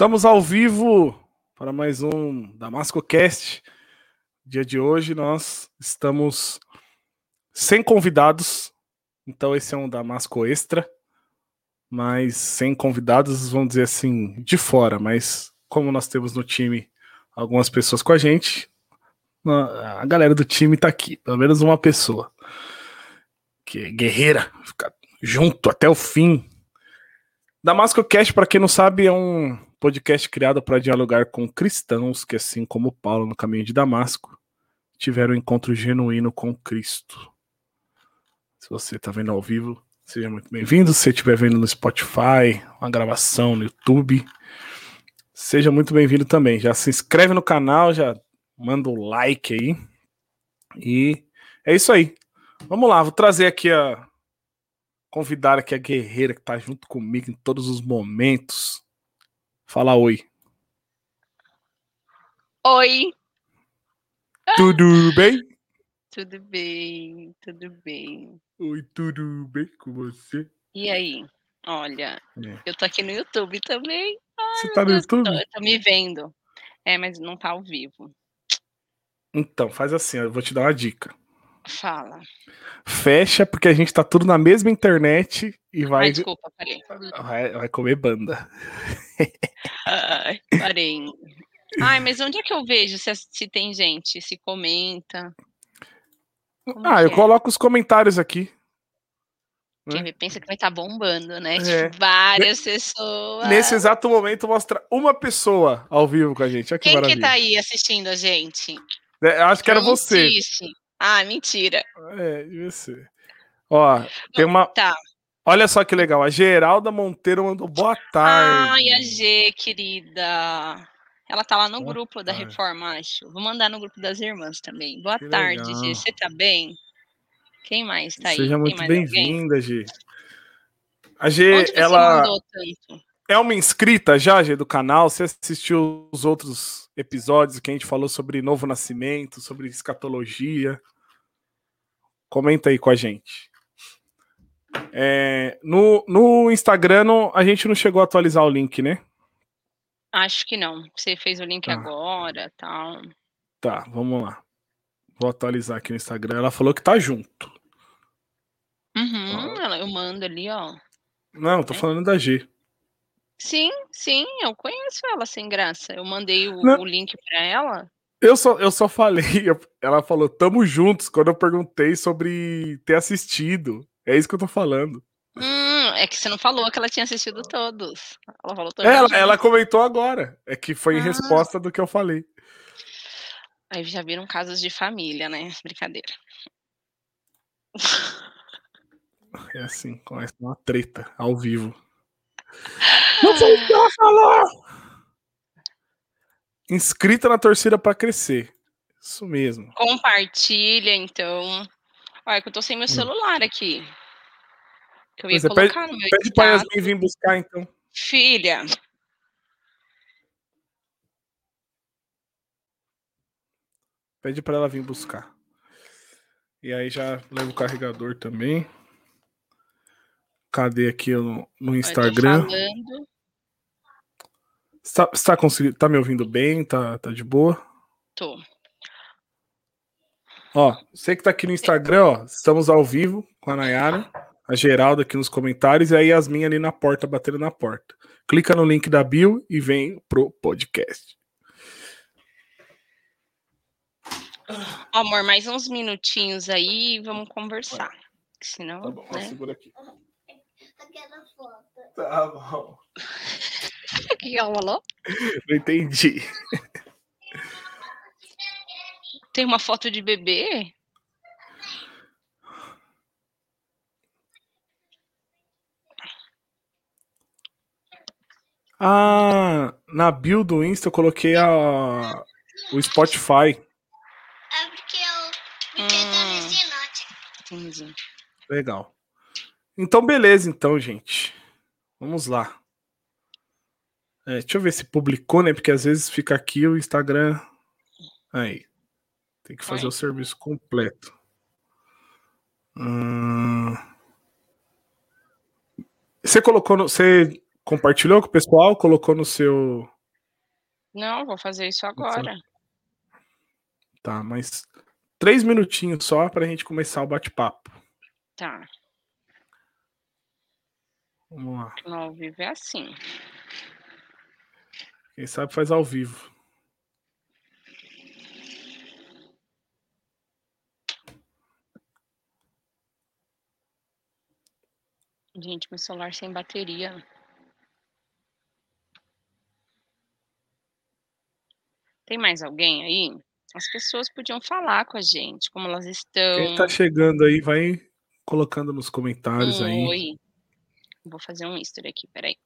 Estamos ao vivo para mais um Damasco Cast. Dia de hoje nós estamos sem convidados, então esse é um Damasco extra, mas sem convidados, vamos dizer assim, de fora. Mas como nós temos no time algumas pessoas com a gente, a galera do time tá aqui, pelo menos uma pessoa que é guerreira, fica junto até o fim. Damasco Cast, para quem não sabe, é um podcast criado para dialogar com cristãos que, assim como Paulo no caminho de Damasco, tiveram um encontro genuíno com Cristo. Se você está vendo ao vivo, seja muito bem-vindo. Se você estiver vendo no Spotify, uma gravação no YouTube, seja muito bem-vindo também. Já se inscreve no canal, já manda o like aí. E é isso aí. Vamos lá, vou trazer aqui a convidar aqui a guerreira que está junto comigo em todos os momentos. Fala oi. Oi. Tudo bem? Tudo bem, tudo bem. Oi, tudo bem com você? E aí? Olha, é. eu tô aqui no YouTube também. Ai, você tá no Deus, YouTube? Tô, tô me vendo. É, mas não tá ao vivo. Então, faz assim, eu vou te dar uma dica. Fala. Fecha, porque a gente tá tudo na mesma internet e vai. Ai, desculpa, parei. Vai, vai comer banda. Ai, parei. Ai, mas onde é que eu vejo se, se tem gente, se comenta? Como ah, eu é? coloco os comentários aqui. Quem né? pensa que vai estar tá bombando, né? É. Tipo, várias pessoas. Nesse exato momento, mostra uma pessoa ao vivo com a gente. Aqui Quem maravilha. que tá aí assistindo a gente? É, acho que era você. Assiste. Ah, mentira. É, devia ser. Ó, tem uma. Tá. Olha só que legal. A Geralda Monteiro mandou boa tarde. Ai, a G, querida. Ela tá lá no boa grupo tarde. da Reforma, acho. Vou mandar no grupo das irmãs também. Boa que tarde, legal. G. Você tá bem? Quem mais tá aí? Seja muito bem-vinda, G. A G, ela. É uma inscrita já, G, do canal. Você assistiu os outros episódios que a gente falou sobre novo nascimento, sobre escatologia? Comenta aí com a gente. É, no, no Instagram não, a gente não chegou a atualizar o link, né? Acho que não. Você fez o link tá. agora, tal. Tá, vamos lá. Vou atualizar aqui no Instagram. Ela falou que tá junto. Uhum, eu mando ali, ó. Não, tô é. falando da G. Sim, sim, eu conheço ela sem graça. Eu mandei o, o link para ela. Eu só, eu só falei, ela falou, tamo juntos, quando eu perguntei sobre ter assistido. É isso que eu tô falando. Hum, é que você não falou que ela tinha assistido todos. Ela falou todos. Ela, ela comentou agora. É que foi em ah. resposta do que eu falei. Aí já viram casos de família, né? Brincadeira. É assim, começa uma treta ao vivo. Não foi o que ela falou! Inscrita na torcida para crescer. Isso mesmo. Compartilha, então. Olha, que eu tô sem meu hum. celular aqui. Que eu ia colocar pede, no meu Pede pra Yasmin vir buscar, então. Filha. Pede para ela vir buscar. E aí já leva o carregador também. Cadê aqui no, no Instagram? Está, está conseguindo? Tá me ouvindo bem? Tá, tá de boa? Tô. Ó, você que tá aqui no Instagram, ó, estamos ao vivo com a Nayara, a Geralda aqui nos comentários e a Yasmin ali na porta, batendo na porta. Clica no link da bio e vem pro podcast. Amor, mais uns minutinhos aí e vamos conversar. Senão, tá bom, né? segura aqui. Tá bom. O que ela falou? Não entendi. Tem uma foto de bebê? Ah, na bio do Insta eu coloquei a, o Spotify. É porque eu me hum, Entendi. Legal. Então, beleza, então, gente. Vamos lá. É, deixa eu ver se publicou, né? Porque às vezes fica aqui o Instagram. Aí. Tem que fazer Oi. o serviço completo. Hum... Você colocou no. Você compartilhou com o pessoal? Colocou no seu. Não, vou fazer isso agora. Tá, mas três minutinhos só para a gente começar o bate-papo. Tá. Vamos lá. No ao vivo é assim. Quem sabe faz ao vivo. Gente, meu celular sem bateria. Tem mais alguém aí? As pessoas podiam falar com a gente, como elas estão. Quem tá chegando aí, vai colocando nos comentários um aí. Vou fazer um history aqui, peraí.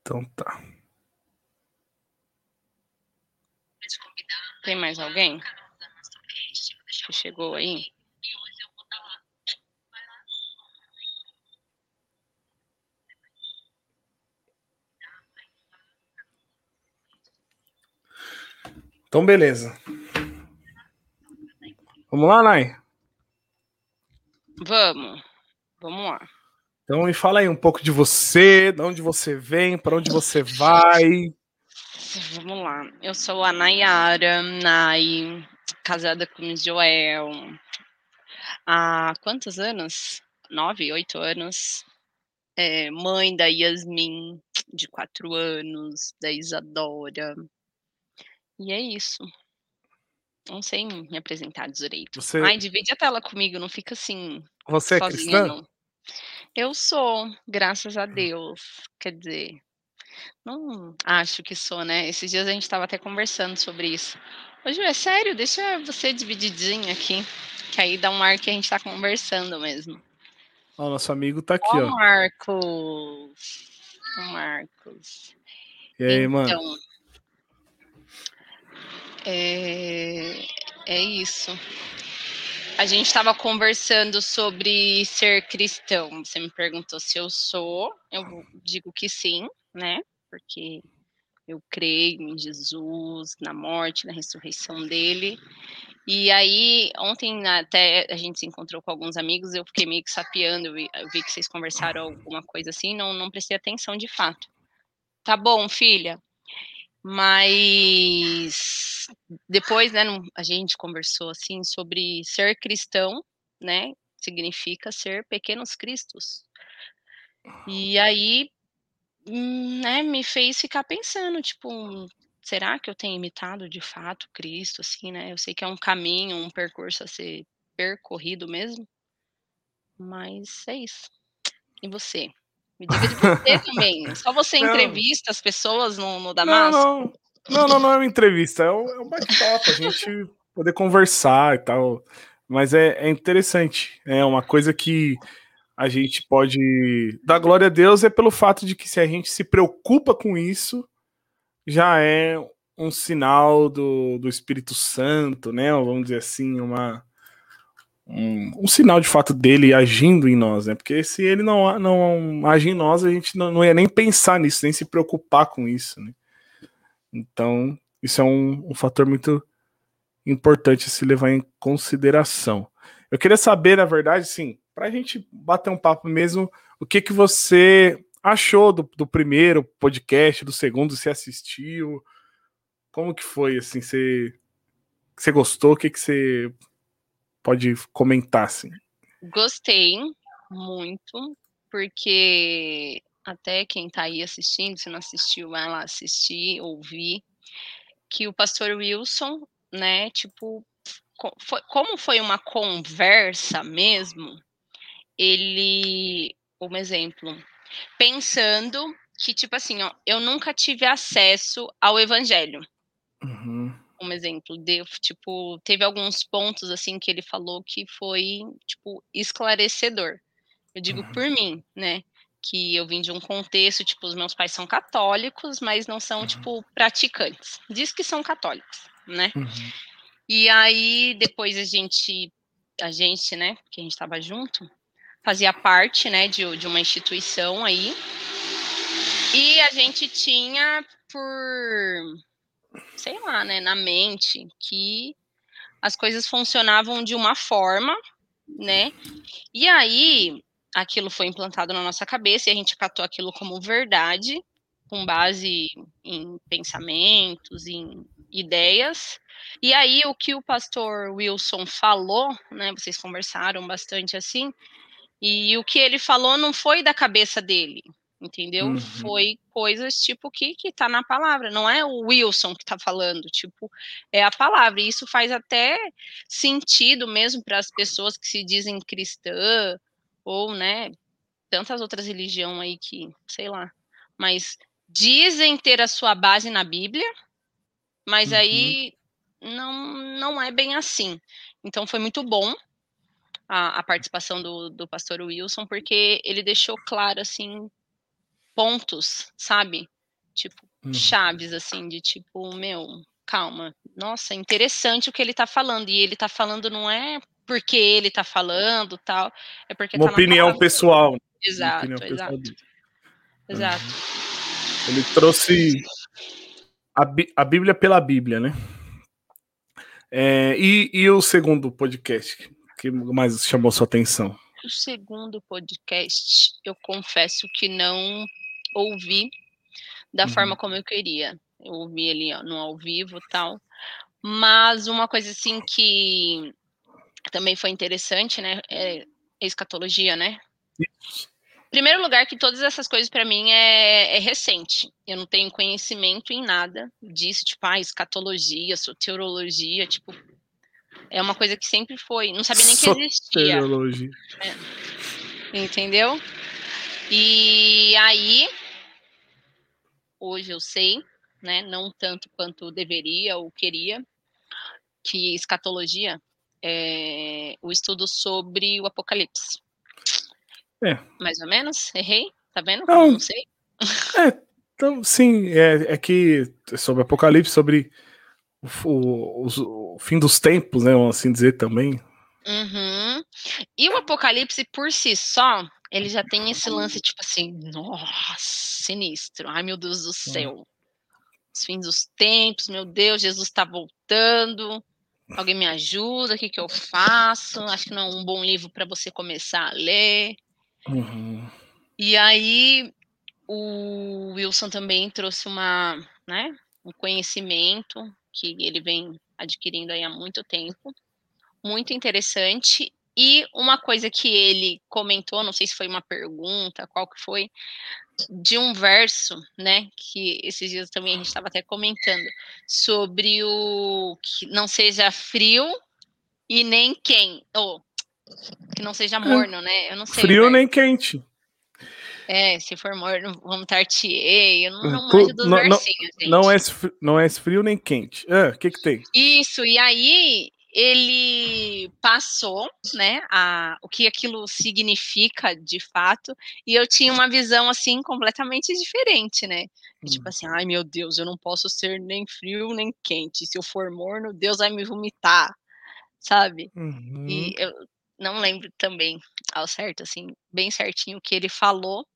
Então tá. Tem mais alguém que chegou aí? Então, beleza. Vamos lá, Nai? Vamos. Vamos lá. Então, me fala aí um pouco de você, de onde você vem, para onde você vai. Vamos lá. Eu sou a Nayara, Nay, casada com o Joel. Há quantos anos? Nove, oito anos. É, mãe da Yasmin, de quatro anos, da Isadora. E é isso. Não sei me apresentar direito. Você, Ai, divide a tela comigo, não fica assim, você é sozinha, cristã? não. Eu sou, graças a Deus. Quer dizer, não acho que sou, né? Esses dias a gente estava até conversando sobre isso. Ô, Ju, é sério? Deixa você divididinho aqui, que aí dá um ar que a gente tá conversando mesmo. Ó, nosso amigo tá aqui, Ó, ó. Marcos. Ô, Marcos. E aí, mano? Então, é, é isso. A gente estava conversando sobre ser cristão. Você me perguntou se eu sou. Eu digo que sim, né? Porque eu creio em Jesus, na morte, na ressurreição dele. E aí, ontem até a gente se encontrou com alguns amigos, eu fiquei meio que sapeando, eu vi, vi que vocês conversaram alguma coisa assim, não, não prestei atenção de fato. Tá bom, filha, mas depois, né, a gente conversou assim sobre ser cristão, né, significa ser pequenos cristos. E aí, né, me fez ficar pensando, tipo, será que eu tenho imitado de fato Cristo, assim, né? Eu sei que é um caminho, um percurso a ser percorrido mesmo, mas é isso. E você? Me diga de você também. Só você Não. entrevista as pessoas no, no Damasco? não, não, não, não é uma entrevista, é um, é um bate-papo, a gente poder conversar e tal. Mas é, é interessante, é uma coisa que a gente pode dar glória a Deus é pelo fato de que se a gente se preocupa com isso, já é um sinal do, do Espírito Santo, né? Vamos dizer assim, uma, um, um sinal de fato dele agindo em nós, né? Porque se ele não, não age em nós, a gente não, não ia nem pensar nisso, nem se preocupar com isso, né? Então, isso é um, um fator muito importante a se levar em consideração. Eu queria saber, na verdade, sim, para a gente bater um papo mesmo, o que que você achou do, do primeiro podcast, do segundo, você assistiu? Como que foi, assim, você, você gostou? O que que você pode comentar, assim? Gostei muito, porque até quem tá aí assistindo, se não assistiu, vai lá assistir, ouvir, que o pastor Wilson, né, tipo, foi- como foi uma conversa mesmo, ele, um exemplo, pensando que, tipo assim, ó, eu nunca tive acesso ao evangelho. Uhum, um exemplo, deu, tipo, teve alguns pontos assim que ele falou que foi, tipo, esclarecedor. Eu digo Uhum. por mim, né? Que eu vim de um contexto, tipo, os meus pais são católicos, mas não são, Uhum. tipo, praticantes. Diz que são católicos, né? uhum, E aí, depois a gente a gente, né, que a gente estava junto, fazia parte, né, de, de uma instituição aí, e a gente tinha por, sei lá, né, na mente que as coisas funcionavam de uma forma, né, e aí aquilo foi implantado na nossa cabeça e a gente catou aquilo como verdade, com base em pensamentos, em ideias. E aí o que o pastor Wilson falou, né, vocês conversaram bastante assim, e o que ele falou não foi da cabeça dele, entendeu? Uhum. Foi coisas tipo que que tá na palavra, não é o Wilson que tá falando, tipo, é a palavra. E isso faz até sentido mesmo para as pessoas que se dizem cristã ou, né, tantas outras religiões aí que, sei lá, mas dizem ter a sua base na Bíblia, mas uhum. aí não, não é bem assim. Então foi muito bom a, a participação do, do pastor Wilson, porque ele deixou claro, assim, pontos, sabe? Tipo, uhum. chaves, assim, de tipo, meu, calma, nossa, interessante o que ele tá falando, e ele tá falando não é porque ele tá falando tal, é porque Uma tá opinião pessoal. Exato, opinião exato. Pessoal exato. Uhum. Ele trouxe a, a Bíblia pela Bíblia, né? É, e, e o segundo podcast, que mais chamou sua atenção? O segundo podcast, eu confesso que não ouvi da uhum. forma como eu queria. Eu ouvi ele no ao vivo tal. Mas uma coisa assim que também foi interessante, né? É escatologia, né? Isso primeiro lugar, que todas essas coisas para mim é, é, recente. Eu não tenho conhecimento em nada disso, tipo, ah, escatologia, soterologia, tipo, é uma coisa que sempre foi. Não sabia nem que existia. É. Entendeu? E aí, hoje eu sei, né, não tanto quanto deveria ou queria, que escatologia é o estudo sobre o Apocalipse. É. Mais ou menos? Errei? Tá vendo? Não, não sei. É, então, sim, é, é que sobre Apocalipse, sobre o, o, o, fim dos tempos, né? Vamos assim dizer também. Uhum. E o Apocalipse por si só, ele já tem esse lance, tipo assim, nossa, sinistro. Ai, meu Deus do céu. Os fins dos tempos, meu Deus, Jesus está voltando. Alguém me ajuda, o que, que eu faço? Acho que não é um bom livro para você começar a ler. Uhum. E aí o Wilson também trouxe uma, né, um conhecimento que ele vem adquirindo aí há muito tempo, muito interessante. E uma coisa que ele comentou, não sei se foi uma pergunta, qual que foi, de um verso, né, que esses dias também a gente estava até comentando, sobre o que não seja frio e nem quem, ou que não seja morno, né? Eu não sei. Frio nem quente. É, se for morno, vamos tartiei. Eu não, não manjo dos não, versinhos, gente. Não é, não é frio nem quente. O ah, que que tem? Isso, e aí ele passou, né, a, o que aquilo significa de fato, e eu tinha uma visão, assim, completamente diferente, né? Hum. Tipo assim, ai meu Deus, eu não posso ser nem frio nem quente. Se eu for morno, Deus vai me vomitar, sabe? Uhum. E eu não lembro também ao certo, assim, bem certinho o que ele falou,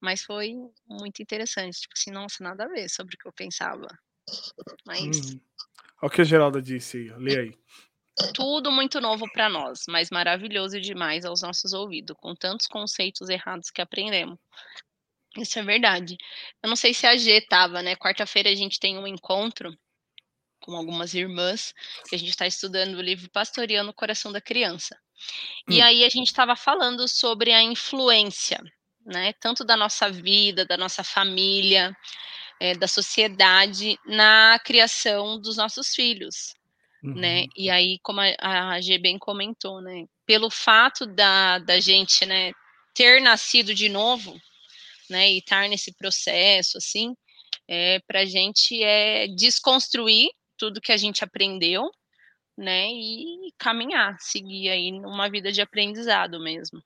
mas foi muito interessante. Tipo assim, nossa, nada a ver sobre o que eu pensava. Mas. Hum. Olha o que a Geralda disse aí, lê aí. Tudo muito novo para nós, mas maravilhoso demais aos nossos ouvidos, com tantos conceitos errados que aprendemos. Isso é verdade. Eu não sei se a G tava, né? Quarta-feira a gente tem um encontro com algumas irmãs, que a gente está estudando o livro Pastoreando o Coração da Criança. E hum. aí a gente estava falando sobre a influência, né, tanto da nossa vida, da nossa família, é, da sociedade na criação dos nossos filhos, né? uhum. né? E aí, como a, a G bem comentou, né, pelo fato da, da gente, né, ter nascido de novo, né, e estar nesse processo, assim, é, para a gente é desconstruir tudo que a gente aprendeu, né? E caminhar, seguir aí numa vida de aprendizado mesmo.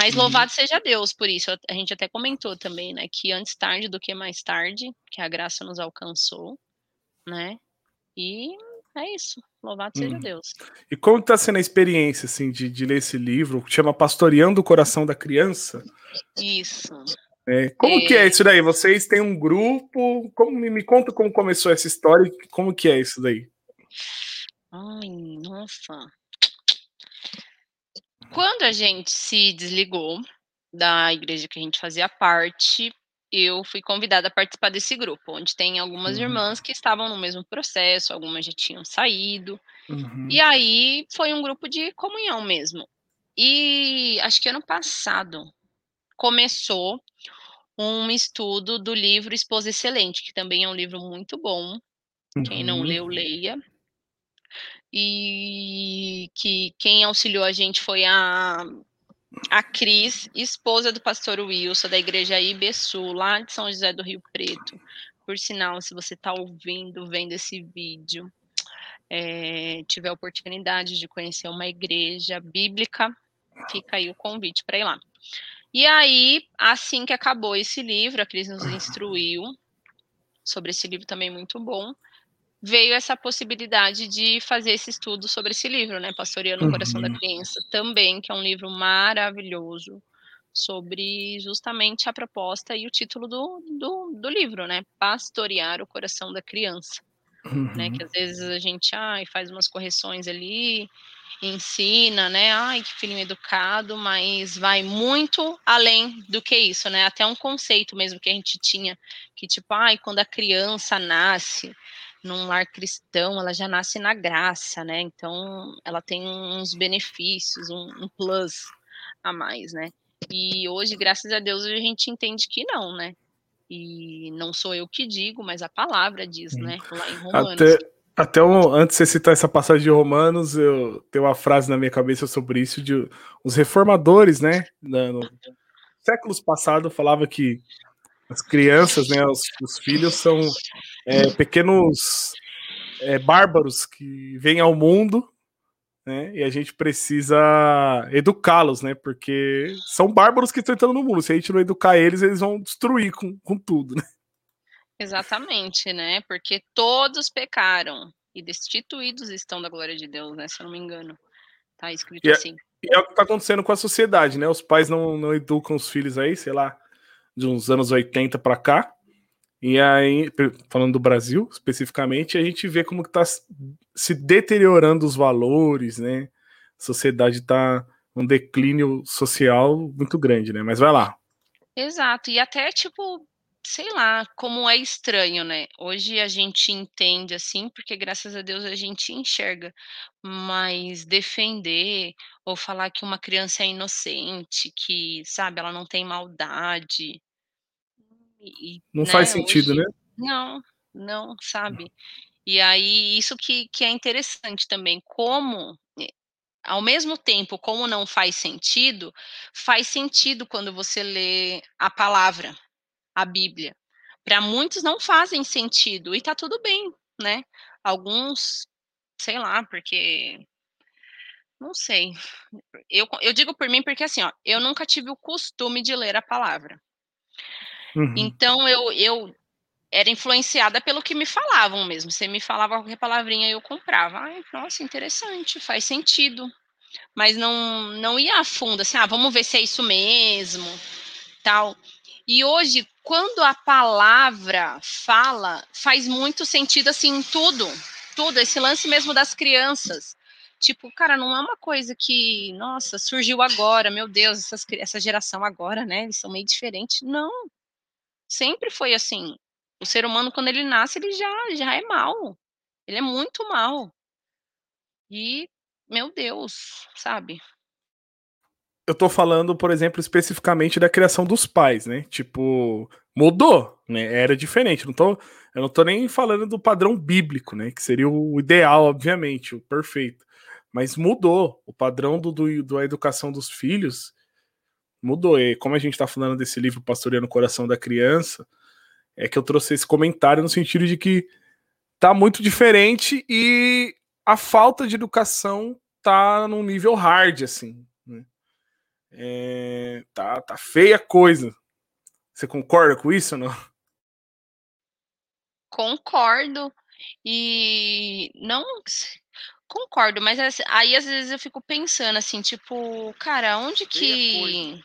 Mas uhum. louvado seja Deus por isso. A gente até comentou também, né? Que antes tarde do que mais tarde, que a graça nos alcançou, né? E é isso. Louvado seja hum. Deus. E como está sendo a experiência assim de, de ler esse livro? Que chama Pastoreando o Coração da Criança. Isso. É, como é... que é isso daí? Vocês têm um grupo? Como me conta como começou essa história? Como que é isso daí? Ai, nossa. Quando a gente se desligou da igreja que a gente fazia parte, eu fui convidada a participar desse grupo, onde tem algumas uhum. irmãs que estavam no mesmo processo, algumas já tinham saído. Uhum. E aí foi um grupo de comunhão mesmo. E acho que ano passado começou um estudo do livro Esposa Excelente, que também é um livro muito bom. Uhum. Quem não uhum. leu, leia. E que quem auxiliou a gente foi a a Cris, esposa do pastor Wilson, da igreja Ibeçu, lá de São José do Rio Preto. Por sinal, se você está ouvindo, vendo esse vídeo, é, tiver oportunidade de conhecer uma igreja bíblica, fica aí o convite para ir lá. E aí, assim que acabou esse livro, a Cris nos instruiu sobre esse livro também muito bom veio essa possibilidade de fazer esse estudo sobre esse livro, né, Pastoreando o Coração da uhum. Criança, também, que é um livro maravilhoso sobre justamente a proposta e o título do, do, do livro, né, Pastorear o Coração da Criança, uhum. né, que às vezes a gente ai, faz umas correções ali, ensina, né, ai, que filhinho educado, mas vai muito além do que isso, né, até um conceito mesmo que a gente tinha, que tipo, ai, quando a criança nasce, num lar cristão, ela já nasce na graça, né? Então, ela tem uns benefícios, um, um plus a mais, né? E hoje, graças a Deus, a gente entende que não, né? E não sou eu que digo, mas a palavra diz, né? Lá em Romanos. Até, até um, antes de você citar essa passagem de Romanos, eu tenho uma frase na minha cabeça sobre isso de os reformadores, né? No, séculos passados falava que as crianças, né, os, os filhos são é, pequenos é, bárbaros que vêm ao mundo, né, e a gente precisa educá-los, né, porque são bárbaros que estão entrando no mundo. Se a gente não educar eles, eles vão destruir com, com tudo, né? Exatamente, né? Porque todos pecaram e destituídos estão da glória de Deus, né? Se eu não me engano. Tá escrito e é, assim. É, e é o que está acontecendo com a sociedade, né? Os pais não, não educam os filhos aí, sei lá, de uns anos 80 para cá. E aí, falando do Brasil especificamente, a gente vê como está se deteriorando os valores, né? A sociedade está um declínio social muito grande, né? Mas vai lá. Exato. E até, tipo, sei lá, como é estranho, né? Hoje a gente entende assim, porque graças a Deus a gente enxerga, mas defender ou falar que uma criança é inocente, que, sabe, ela não tem maldade, e, não né, faz sentido, hoje, né? Não, não, sabe? E aí, isso que, que é interessante também, como, eh, ao mesmo tempo, como não faz sentido, faz sentido quando você lê a palavra, a Bíblia. Para muitos não fazem sentido, e tá tudo bem, né? Alguns, sei lá, porque não sei. Eu, eu digo por mim porque assim, ó, eu nunca tive o costume de ler a palavra. Uhum. Então eu, eu era influenciada pelo que me falavam mesmo. Você me falava qualquer palavrinha eu comprava. Ai, nossa, interessante, faz sentido. Mas não não ia a fundo assim, ah, vamos ver se é isso mesmo, tal. E hoje, quando a palavra fala, faz muito sentido assim em tudo, tudo, esse lance mesmo das crianças. Tipo, cara, não é uma coisa que, nossa, surgiu agora, meu Deus, essas, essa geração agora, né? Eles são meio diferentes. Não, sempre foi assim. O ser humano, quando ele nasce, ele já, já é mal. Ele é muito mal. E, meu Deus, sabe? Eu tô falando, por exemplo, especificamente da criação dos pais, né? Tipo, mudou, né? Era diferente. Não tô, eu não tô nem falando do padrão bíblico, né? Que seria o ideal, obviamente, o perfeito. Mas mudou. O padrão do, do, da educação dos filhos mudou. E como a gente está falando desse livro Pastoreando o Coração da Criança, é que eu trouxe esse comentário no sentido de que tá muito diferente e a falta de educação tá num nível hard, assim. Né? É, tá, tá feia coisa. Você concorda com isso ou não? Concordo. E não Concordo, mas assim, aí às vezes eu fico pensando assim, tipo, cara, onde que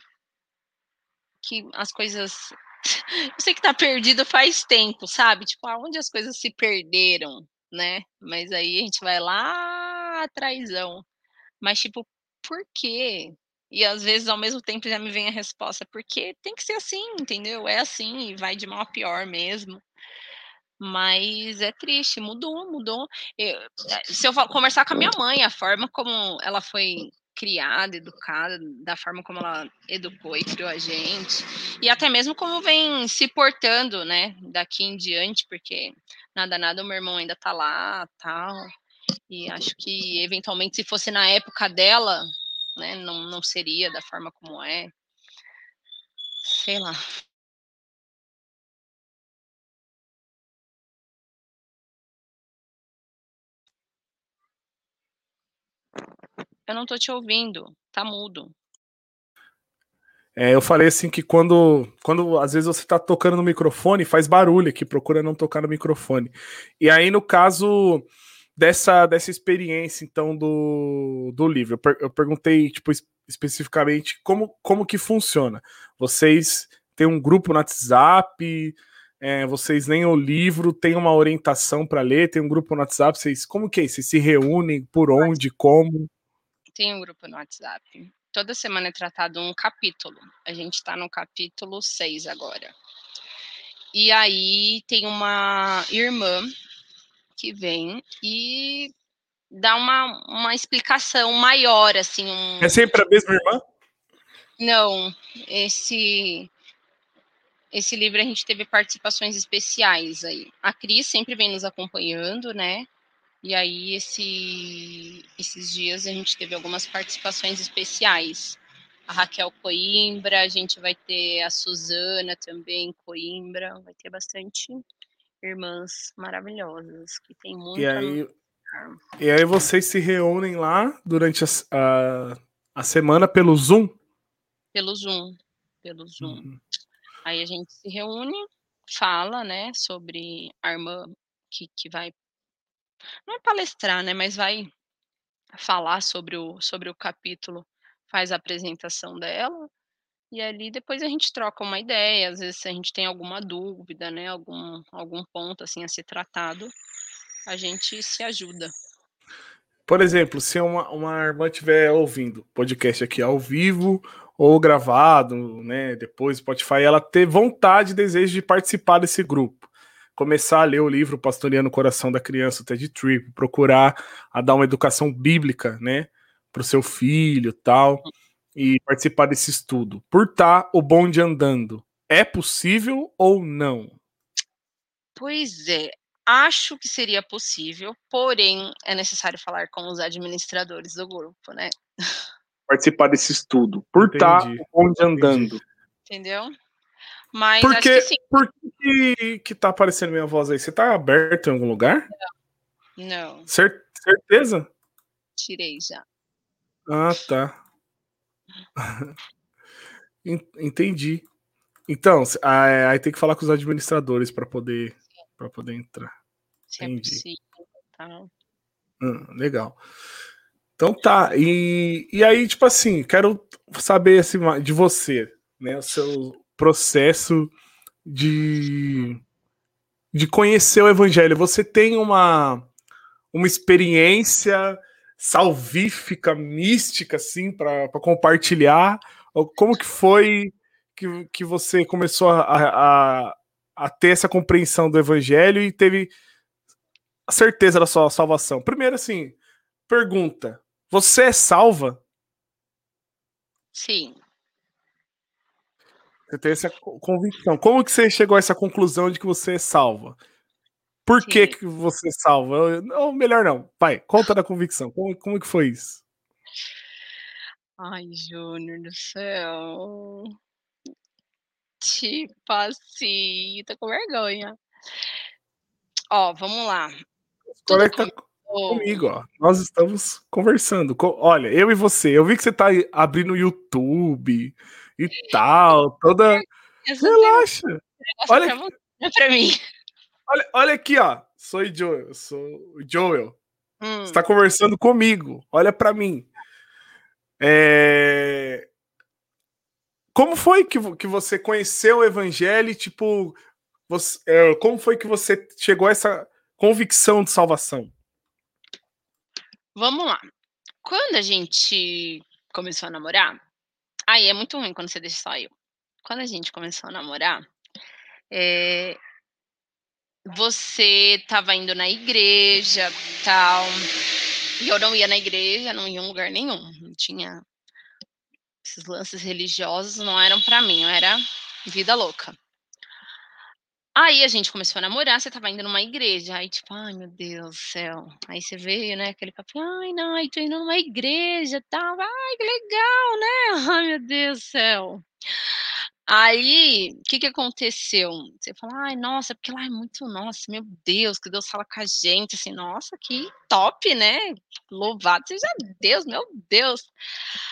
que as coisas eu sei que tá perdido faz tempo, sabe? Tipo, aonde as coisas se perderam, né? Mas aí a gente vai lá atrásão. Mas tipo, por quê? E às vezes ao mesmo tempo já me vem a resposta, porque tem que ser assim, entendeu? É assim e vai de mal a pior mesmo. Mas é triste, mudou, mudou. Eu, eh, se eu conversar com a minha mãe, a forma como ela foi criada, educada, da forma como ela educou e criou a gente, e até mesmo como vem se portando, né, daqui em diante, porque nada, nada, o meu irmão ainda tá lá, tal, e acho que eventualmente se fosse na época dela, né, não, não seria da forma como é, sei lá. Eu não tô te ouvindo, tá mudo. É, eu falei assim que quando, quando às vezes você tá tocando no microfone, faz barulho aqui, procura não tocar no microfone. E aí, no caso dessa, dessa experiência, então, do, do livro, eu, per, eu perguntei, tipo, especificamente como, como que funciona. Vocês têm um grupo no WhatsApp, é, vocês leem o livro, tem uma orientação para ler, tem um grupo no WhatsApp, vocês, como que é? Vocês se reúnem, por onde, como? Tem um grupo no WhatsApp. Toda semana é tratado um capítulo. A gente está no capítulo 6 agora. E aí tem uma irmã que vem e dá uma, uma explicação maior, assim. Um... É sempre a mesma irmã? Não, esse esse livro a gente teve participações especiais aí. A Cris sempre vem nos acompanhando, né? E aí, esse, esses dias, a gente teve algumas participações especiais. A Raquel Coimbra, a gente vai ter a Suzana também, Coimbra, vai ter bastante irmãs maravilhosas, que tem muito. E aí, e aí vocês se reúnem lá durante a, a, a semana pelo Zoom? Pelo Zoom, pelo Zoom. Uhum. Aí a gente se reúne, fala, né, sobre a irmã que, que vai não é palestrar, né, mas vai falar sobre o, sobre o capítulo, faz a apresentação dela, e ali depois a gente troca uma ideia, às vezes se a gente tem alguma dúvida, né, algum, algum ponto assim a ser tratado, a gente se ajuda. Por exemplo, se uma, uma irmã estiver ouvindo podcast aqui ao vivo ou gravado, né, depois Spotify, ela ter vontade e desejo de participar desse grupo começar a ler o livro Pastoreando o Coração da Criança, o Ted Tripp, procurar a dar uma educação bíblica, né, para o seu filho tal, e participar desse estudo. Por estar tá o bonde andando, é possível ou não? Pois é, acho que seria possível, porém é necessário falar com os administradores do grupo, né? Participar desse estudo, por estar tá o bonde andando. Entendeu? Mas por que, sim. Por que, que tá aparecendo minha voz aí? Você tá aberto em algum lugar? Não. Não. Cer certeza? Tirei já. Ah, tá. Entendi. Então, é, aí tem que falar com os administradores para poder para poder entrar. Se é Entendi. É possível, tá. Hum, legal. Então tá. E, e aí, tipo assim, quero saber assim, de você, né? O seu processo de, de conhecer o evangelho. Você tem uma, uma experiência salvífica, mística, assim, para compartilhar? Como que foi que, que você começou a, a, a ter essa compreensão do evangelho e teve a certeza da sua salvação? Primeiro, assim, pergunta: você é salva? Sim. Você tem essa convicção. Como que você chegou a essa conclusão de que você é salva? Por Sim. que, que você é salva? Ou melhor não, pai, conta da convicção. Como, como que foi isso? Ai, Júnior do céu. Tipo assim, tô com vergonha. Ó, vamos lá. Conecta comigo, ó. Nós estamos conversando. Olha, eu e você. Eu vi que você tá abrindo o YouTube, e tal, toda. Relaxa. Olha, pra mim. Olha, olha aqui, ó. Sou o Joel. Sou o Joel. Hum. Você está conversando comigo. Olha para mim. É... Como foi que, que você conheceu o evangelho? Tipo, você, é, como foi que você chegou a essa convicção de salvação? Vamos lá. Quando a gente começou a namorar, aí é muito ruim quando você deixa só eu. Quando a gente começou a namorar, é, você estava indo na igreja, tal, e eu não ia na igreja, não ia em lugar nenhum, não tinha esses lances religiosos não eram para mim, era vida louca. Aí a gente começou a namorar, você tava indo numa igreja, aí tipo, ai meu Deus do céu. Aí você veio, né, aquele papo, ai não, aí tô indo numa igreja, tal, ai que legal, né? Ai meu Deus do céu. Aí, o que que aconteceu? Você fala, ai, nossa, porque lá é muito, nossa, meu Deus, que Deus fala com a gente, assim, nossa, que top, né? Louvado seja Deus, meu Deus.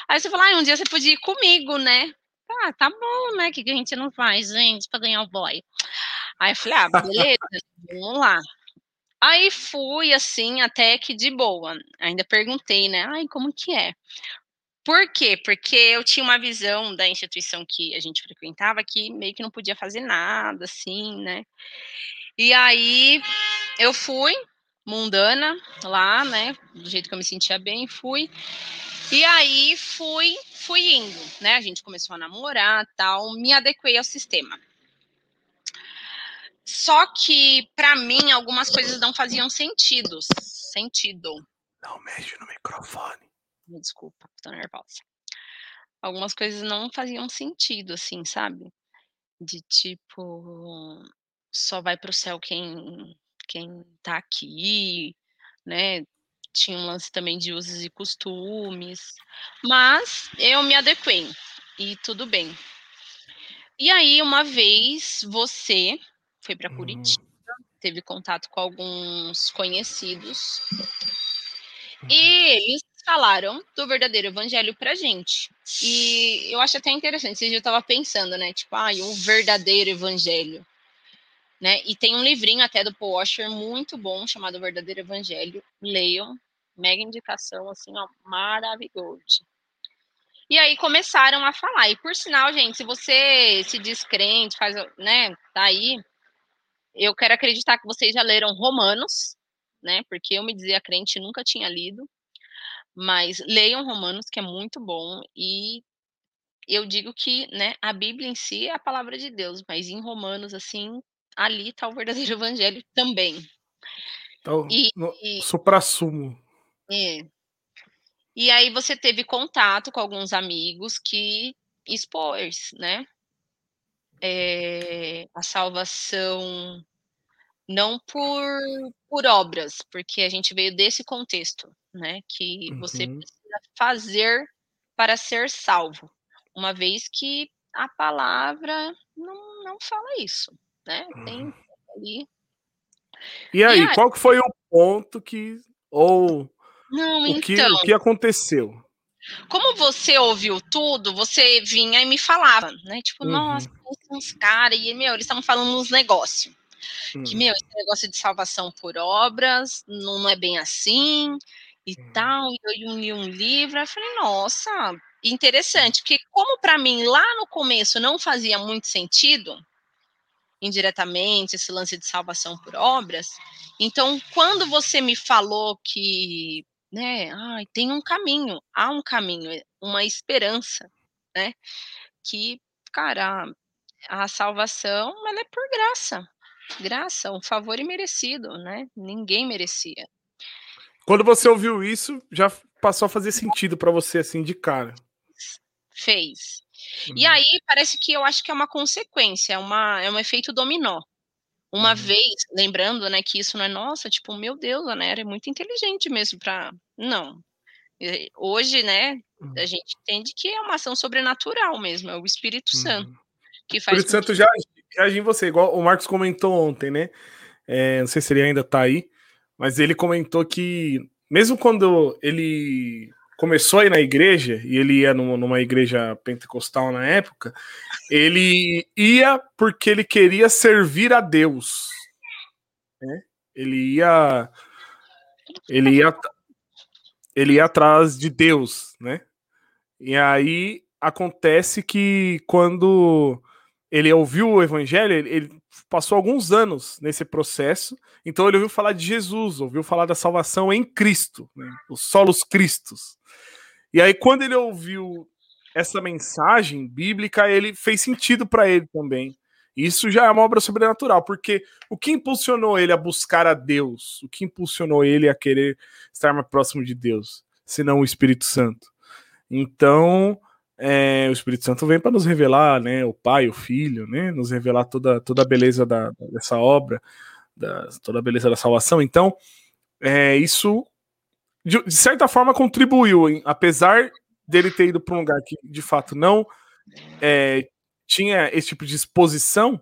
Aí você fala, ai, um dia você podia ir comigo, né? Ah, tá bom, né? Que, a gente não faz, gente, pra ganhar o boy? Aí eu falei, ah, beleza, vamos lá. Aí fui, assim, até que de boa. Ainda perguntei, né? Ai, como que é? Por quê? Porque eu tinha uma visão da instituição que a gente frequentava que meio que não podia fazer nada, assim, né? E aí eu fui, mundana, lá, né? Do jeito que eu me sentia bem, fui. E aí fui, fui indo, né? A gente começou a namorar, tal, me adequei ao sistema. Só que para mim algumas coisas não faziam sentido, sentido. Não mexe no microfone. Me desculpa, tô nervosa. Algumas coisas não faziam sentido, assim, sabe? De tipo, só vai pro céu quem, quem tá aqui, né? Tinha um lance também de usos e costumes. Mas eu me adequei e tudo bem. E aí, uma vez, você foi para. Curitiba, hum. teve contato com alguns conhecidos. E uhum. eles falaram do verdadeiro evangelho pra gente. E eu acho até interessante, vocês já estava pensando, né? Tipo, ah, um verdadeiro evangelho. Né? E tem um livrinho até do Paul Washer muito bom, chamado Verdadeiro Evangelho. Leiam, mega indicação, assim, ó, maravilhoso. E aí começaram a falar. E por sinal, gente, se você se descrente, faz, né, tá aí, eu quero acreditar que vocês já leram Romanos, né? Porque eu me dizia crente nunca tinha lido. Mas leiam Romanos, que é muito bom, e eu digo que, né, a Bíblia em si é a palavra de Deus, mas em Romanos, assim, ali está o verdadeiro evangelho também. Então, e, e supra-sumo. É. E aí você teve contato com alguns amigos que expôs, né? É, a salvação não por, por obras, porque a gente veio desse contexto, né? Que uhum. você precisa fazer para ser salvo, uma vez que a palavra não, não fala isso, né? Tem uhum. ali. E aí, e aí, qual que foi o ponto que ou não, o, então, que, o então que aconteceu? Como você ouviu tudo, você vinha e me falava, né? Tipo, uhum. nossa, uns caras, e, meu, eles estavam falando uns negócios. Hum. Que, meu, esse negócio de salvação por obras não, não é bem assim e hum. tal. E eu li um livro, eu falei, nossa, interessante, porque como para mim lá no começo não fazia muito sentido, indiretamente, esse lance de salvação por obras, então quando você me falou que, né, ai, tem um caminho, há um caminho, uma esperança, né, que, cara, a salvação, ela é por graça, graça, um favor imerecido, né? Ninguém merecia. Quando você ouviu isso, já passou a fazer sentido para você assim de cara. Fez. Uhum. E aí parece que eu acho que é uma consequência, é, uma, é um efeito dominó. Uma uhum. vez, lembrando, né, que isso não é nossa, tipo, meu Deus, a Nera é muito inteligente mesmo para não. Hoje, né, uhum. a gente entende que é uma ação sobrenatural mesmo, é o Espírito Santo uhum. que faz. O Espírito Santo que... já age em você, igual o Marcos comentou ontem, né? É, não sei se ele ainda tá aí, mas ele comentou que, mesmo quando ele começou a ir na igreja, e ele ia numa, igreja pentecostal na época, ele ia porque ele queria servir a Deus. Né? Ele ia ele ia, ele ia atrás de Deus, né? E aí acontece que quando ele ouviu o evangelho, ele, passou alguns anos nesse processo, então ele ouviu falar de Jesus, ouviu falar da salvação em Cristo, né? os solos Cristos. E aí, quando ele ouviu essa mensagem bíblica, ele fez sentido para ele também. Isso já é uma obra sobrenatural, porque o que impulsionou ele a buscar a Deus? O que impulsionou ele a querer estar mais próximo de Deus? Senão o Espírito Santo. Então, é, o Espírito Santo vem para nos revelar, né, o Pai, o Filho, né, nos revelar toda, toda a beleza da, dessa obra, da, toda a beleza da salvação. Então, é, isso de, de, certa forma contribuiu, hein? apesar dele ter ido para um lugar que de fato não é, tinha esse tipo de exposição,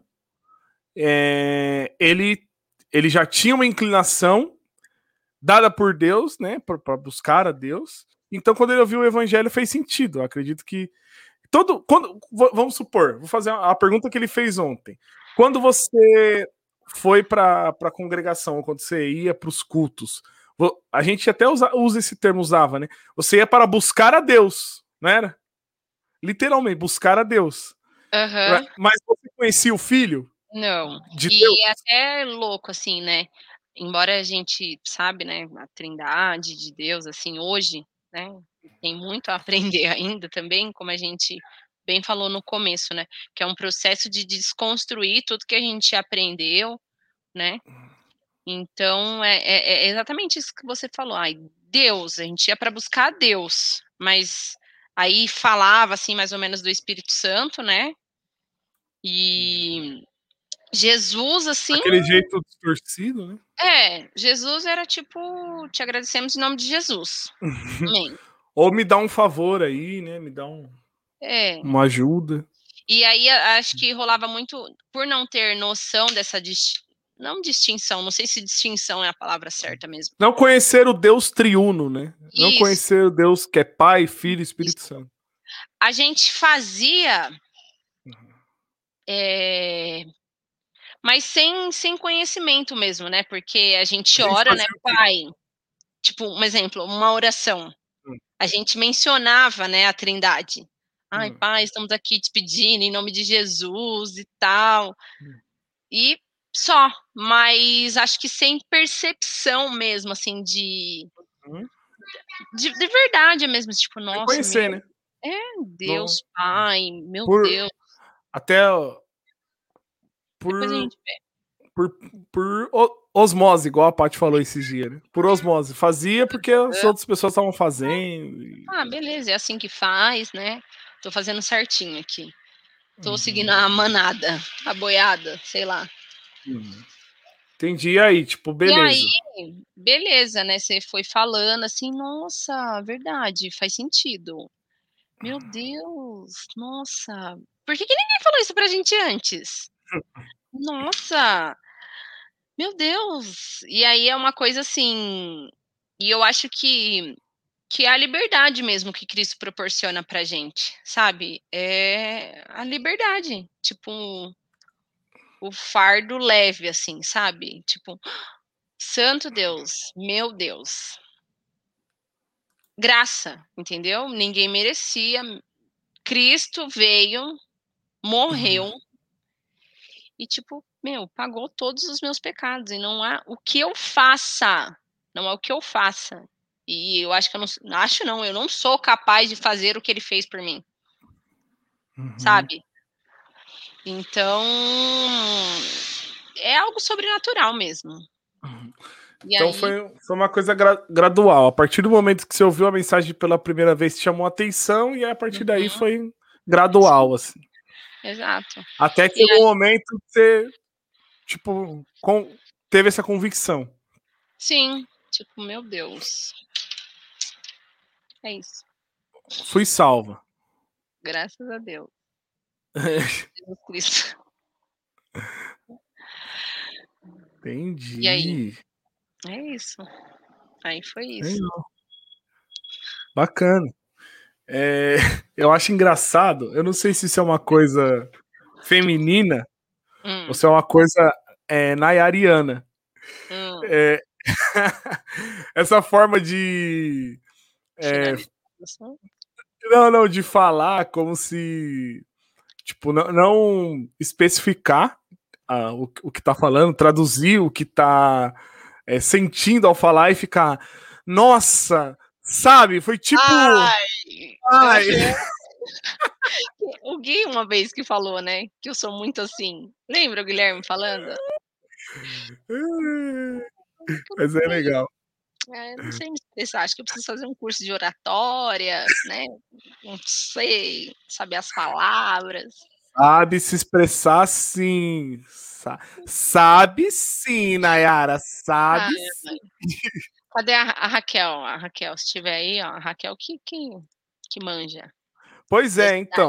é, ele, ele já tinha uma inclinação dada por Deus, né, para buscar a Deus. Então, quando ele ouviu o evangelho, fez sentido. Eu acredito que todo, quando, vamos supor, vou fazer a pergunta que ele fez ontem. Quando você foi para a congregação, quando você ia para os cultos, a gente até usa, usa esse termo, usava, né? Você ia para buscar a Deus, não era? Literalmente, buscar a Deus. Uhum. Mas você conhecia o filho? Não. De e Deus? é até louco, assim, né? Embora a gente sabe, né, a trindade de Deus, assim, hoje, né, tem muito a aprender ainda também, como a gente bem falou no começo, né, que é um processo de desconstruir tudo que a gente aprendeu, né, então, é, é, é, exatamente isso que você falou. Ai, Deus, a gente ia para buscar Deus, mas aí falava assim mais ou menos do Espírito Santo, né? E Jesus, assim. Aquele jeito distorcido, né? É, Jesus era tipo, te agradecemos em nome de Jesus. Amém. Ou me dá um favor aí, né? Me dá um, é. uma ajuda. E aí acho que rolava muito, por não ter noção dessa não distinção, não sei se distinção é a palavra certa mesmo. Não conhecer o Deus triuno, né? Isso. Não conhecer o Deus que é Pai, Filho e Espírito Isso. Santo. A gente fazia. É, mas sem, sem conhecimento mesmo, né? Porque a gente ora, né, Pai? Tipo, um exemplo, uma oração. Hum. A gente mencionava, né, a Trindade. Ai, hum. Pai, estamos aqui te pedindo em nome de Jesus e tal. Hum. E só, mas acho que sem percepção mesmo, assim, de. Uhum. De, de, verdade mesmo, tipo, nossa. Conhecer, meu, né? É, Deus, Bom, Pai, meu por, Deus. Até. Por, por, por osmose, igual a Paty falou esses dias, né? Por osmose. Fazia porque as outras pessoas estavam fazendo. E... Ah, beleza, é assim que faz, né? Tô fazendo certinho aqui. Tô uhum. seguindo a manada, a boiada, sei lá. Uhum. Entendi aí, tipo, beleza. E aí, beleza, né? Você foi falando assim, nossa, verdade, faz sentido. Meu Deus, nossa. Por que, que ninguém falou isso pra gente antes? Nossa, meu Deus. E aí é uma coisa assim. E eu acho que, que é a liberdade mesmo que Cristo proporciona pra gente, sabe? É a liberdade. Tipo, o fardo leve, assim, sabe? Tipo, santo Deus, meu Deus. Graça, entendeu? Ninguém merecia. Cristo veio, morreu uhum. E, tipo, meu, pagou todos os meus pecados. E não há o que eu faça. Não é o que eu faça. E eu acho que eu não. Acho não, eu não sou capaz de fazer o que ele fez por mim. Uhum. Sabe? Então, é algo sobrenatural mesmo. Uhum. então aí... foi, foi uma coisa gra gradual. A partir do momento que você ouviu a mensagem pela primeira vez, chamou a atenção, e a partir uhum. daí foi gradual, assim. Exato. Até que chegou um momento você, tipo, com, teve essa convicção. Sim, tipo, meu Deus. É isso. Fui salva. Graças a Deus. Jesus Cristo. Entendi. E aí? É isso. Aí foi isso. Bacana. É, eu acho engraçado. Eu não sei se isso é uma coisa feminina hum. ou se é uma coisa é, nayariana. Hum. É, essa forma de. É, não, não, de falar como se. Tipo, não, não especificar uh, o, o que tá falando, traduzir o que tá é, sentindo ao falar e ficar. Nossa, sabe? Foi tipo. Ai, ai. o Gui uma vez que falou, né? Que eu sou muito assim. Lembra o Guilherme falando? Mas é legal. É, não sei me expressar, acho que eu preciso fazer um curso de oratória, né? Não sei, saber as palavras. Sabe se expressar sim. Sabe sim, Nayara, sabe ah, sim. Cadê a, a, Raquel? A Raquel, se estiver aí, ó, a Raquel que, que, que manja. Pois é, então.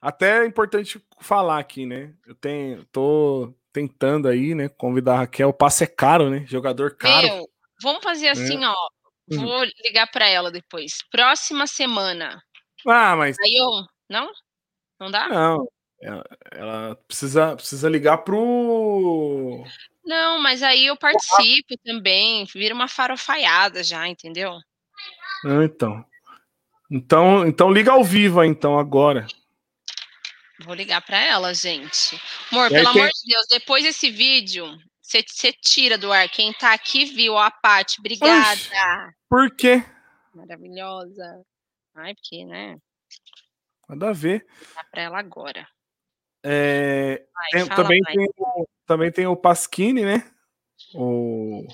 Até é importante falar aqui, né? Eu tenho, tô tentando aí, né, convidar a Raquel. O passe é caro, né? Jogador caro. Meu, vamos fazer assim, é. ó. Hum. Vou ligar para ela depois. Próxima semana. Ah, mas. Aí eu. Não? Não dá? Não. Ela, ela precisa, precisa ligar pro. Não, mas aí eu participo também. Vira uma farofaiada já, entendeu? Não, então. Então, então liga ao vivo, então, agora. Vou ligar para ela, gente. Amor, pelo amor de Deus, depois desse vídeo, você tira do ar. Quem tá aqui viu, a Paty. Obrigada. Oxi, por quê? Maravilhosa. Ai, porque, né? Nada a ver. Ligar pra ela agora. É, vai, tem, também, tem, também tem o Pasquini, né? O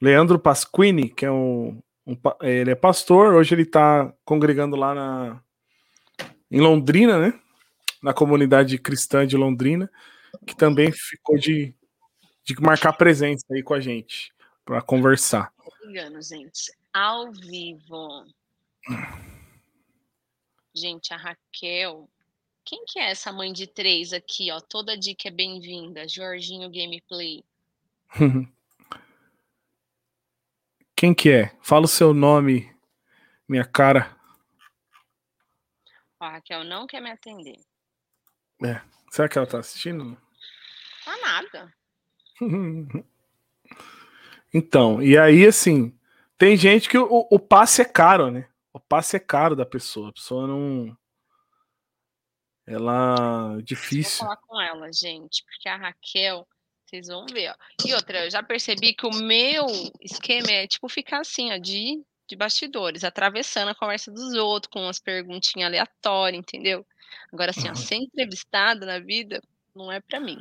Leandro Pasquini, que é um, um, ele é pastor, hoje ele está congregando lá na, em Londrina, né? Na comunidade cristã de Londrina, que também ficou de, de marcar presença aí com a gente para conversar. Engano, gente. Ao vivo. Gente, a Raquel. Quem que é essa mãe de três aqui, ó? Toda dica é bem-vinda. Jorginho Gameplay. Quem que é? Fala o seu nome, minha cara. Ó, Raquel não quer me atender. É. Será que ela tá assistindo? Tá nada. então, e aí, assim, tem gente que o, o passe é caro, né? O passe é caro da pessoa. A pessoa não. Ela. Difícil. Vou falar com ela, gente, porque a Raquel vocês vão ver, ó. E outra, eu já percebi que o meu esquema é tipo ficar assim, ó, de, de bastidores, atravessando a conversa dos outros com umas perguntinhas aleatórias, entendeu? Agora, assim, ó, ser entrevistada na vida não é para mim.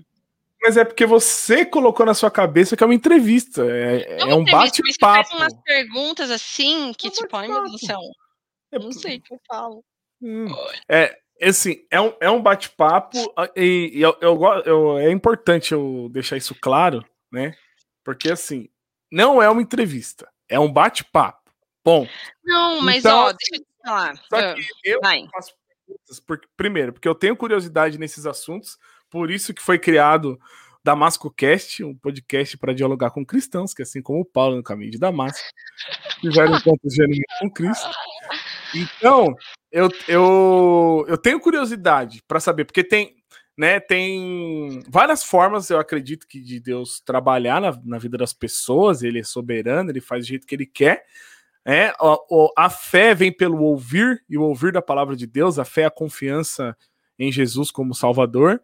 Mas é porque você colocou na sua cabeça que é uma entrevista. É, é um bate-papo. faz umas perguntas assim que, é tipo, ai meu Deus do céu. É não sei o que eu falo. Hum. É, assim, é um, é um bate-papo e, e eu, eu, eu, é importante eu deixar isso claro, né? Porque, assim, não é uma entrevista, é um bate-papo. Bom. Não, mas, então, ó, deixa eu te falar. Só que ah, eu Vai. faço perguntas, porque, primeiro, porque eu tenho curiosidade nesses assuntos, por isso que foi criado Damasco Cast, um podcast para dialogar com cristãos, que assim como o Paulo no caminho de Damasco, tiveram encontros genuínos com Cristo. Então, eu, eu, eu tenho curiosidade para saber, porque tem, né, tem várias formas, eu acredito, que de Deus trabalhar na, na vida das pessoas, ele é soberano, ele faz do jeito que ele quer. É, a, a fé vem pelo ouvir e o ouvir da palavra de Deus, a fé é a confiança em Jesus como Salvador.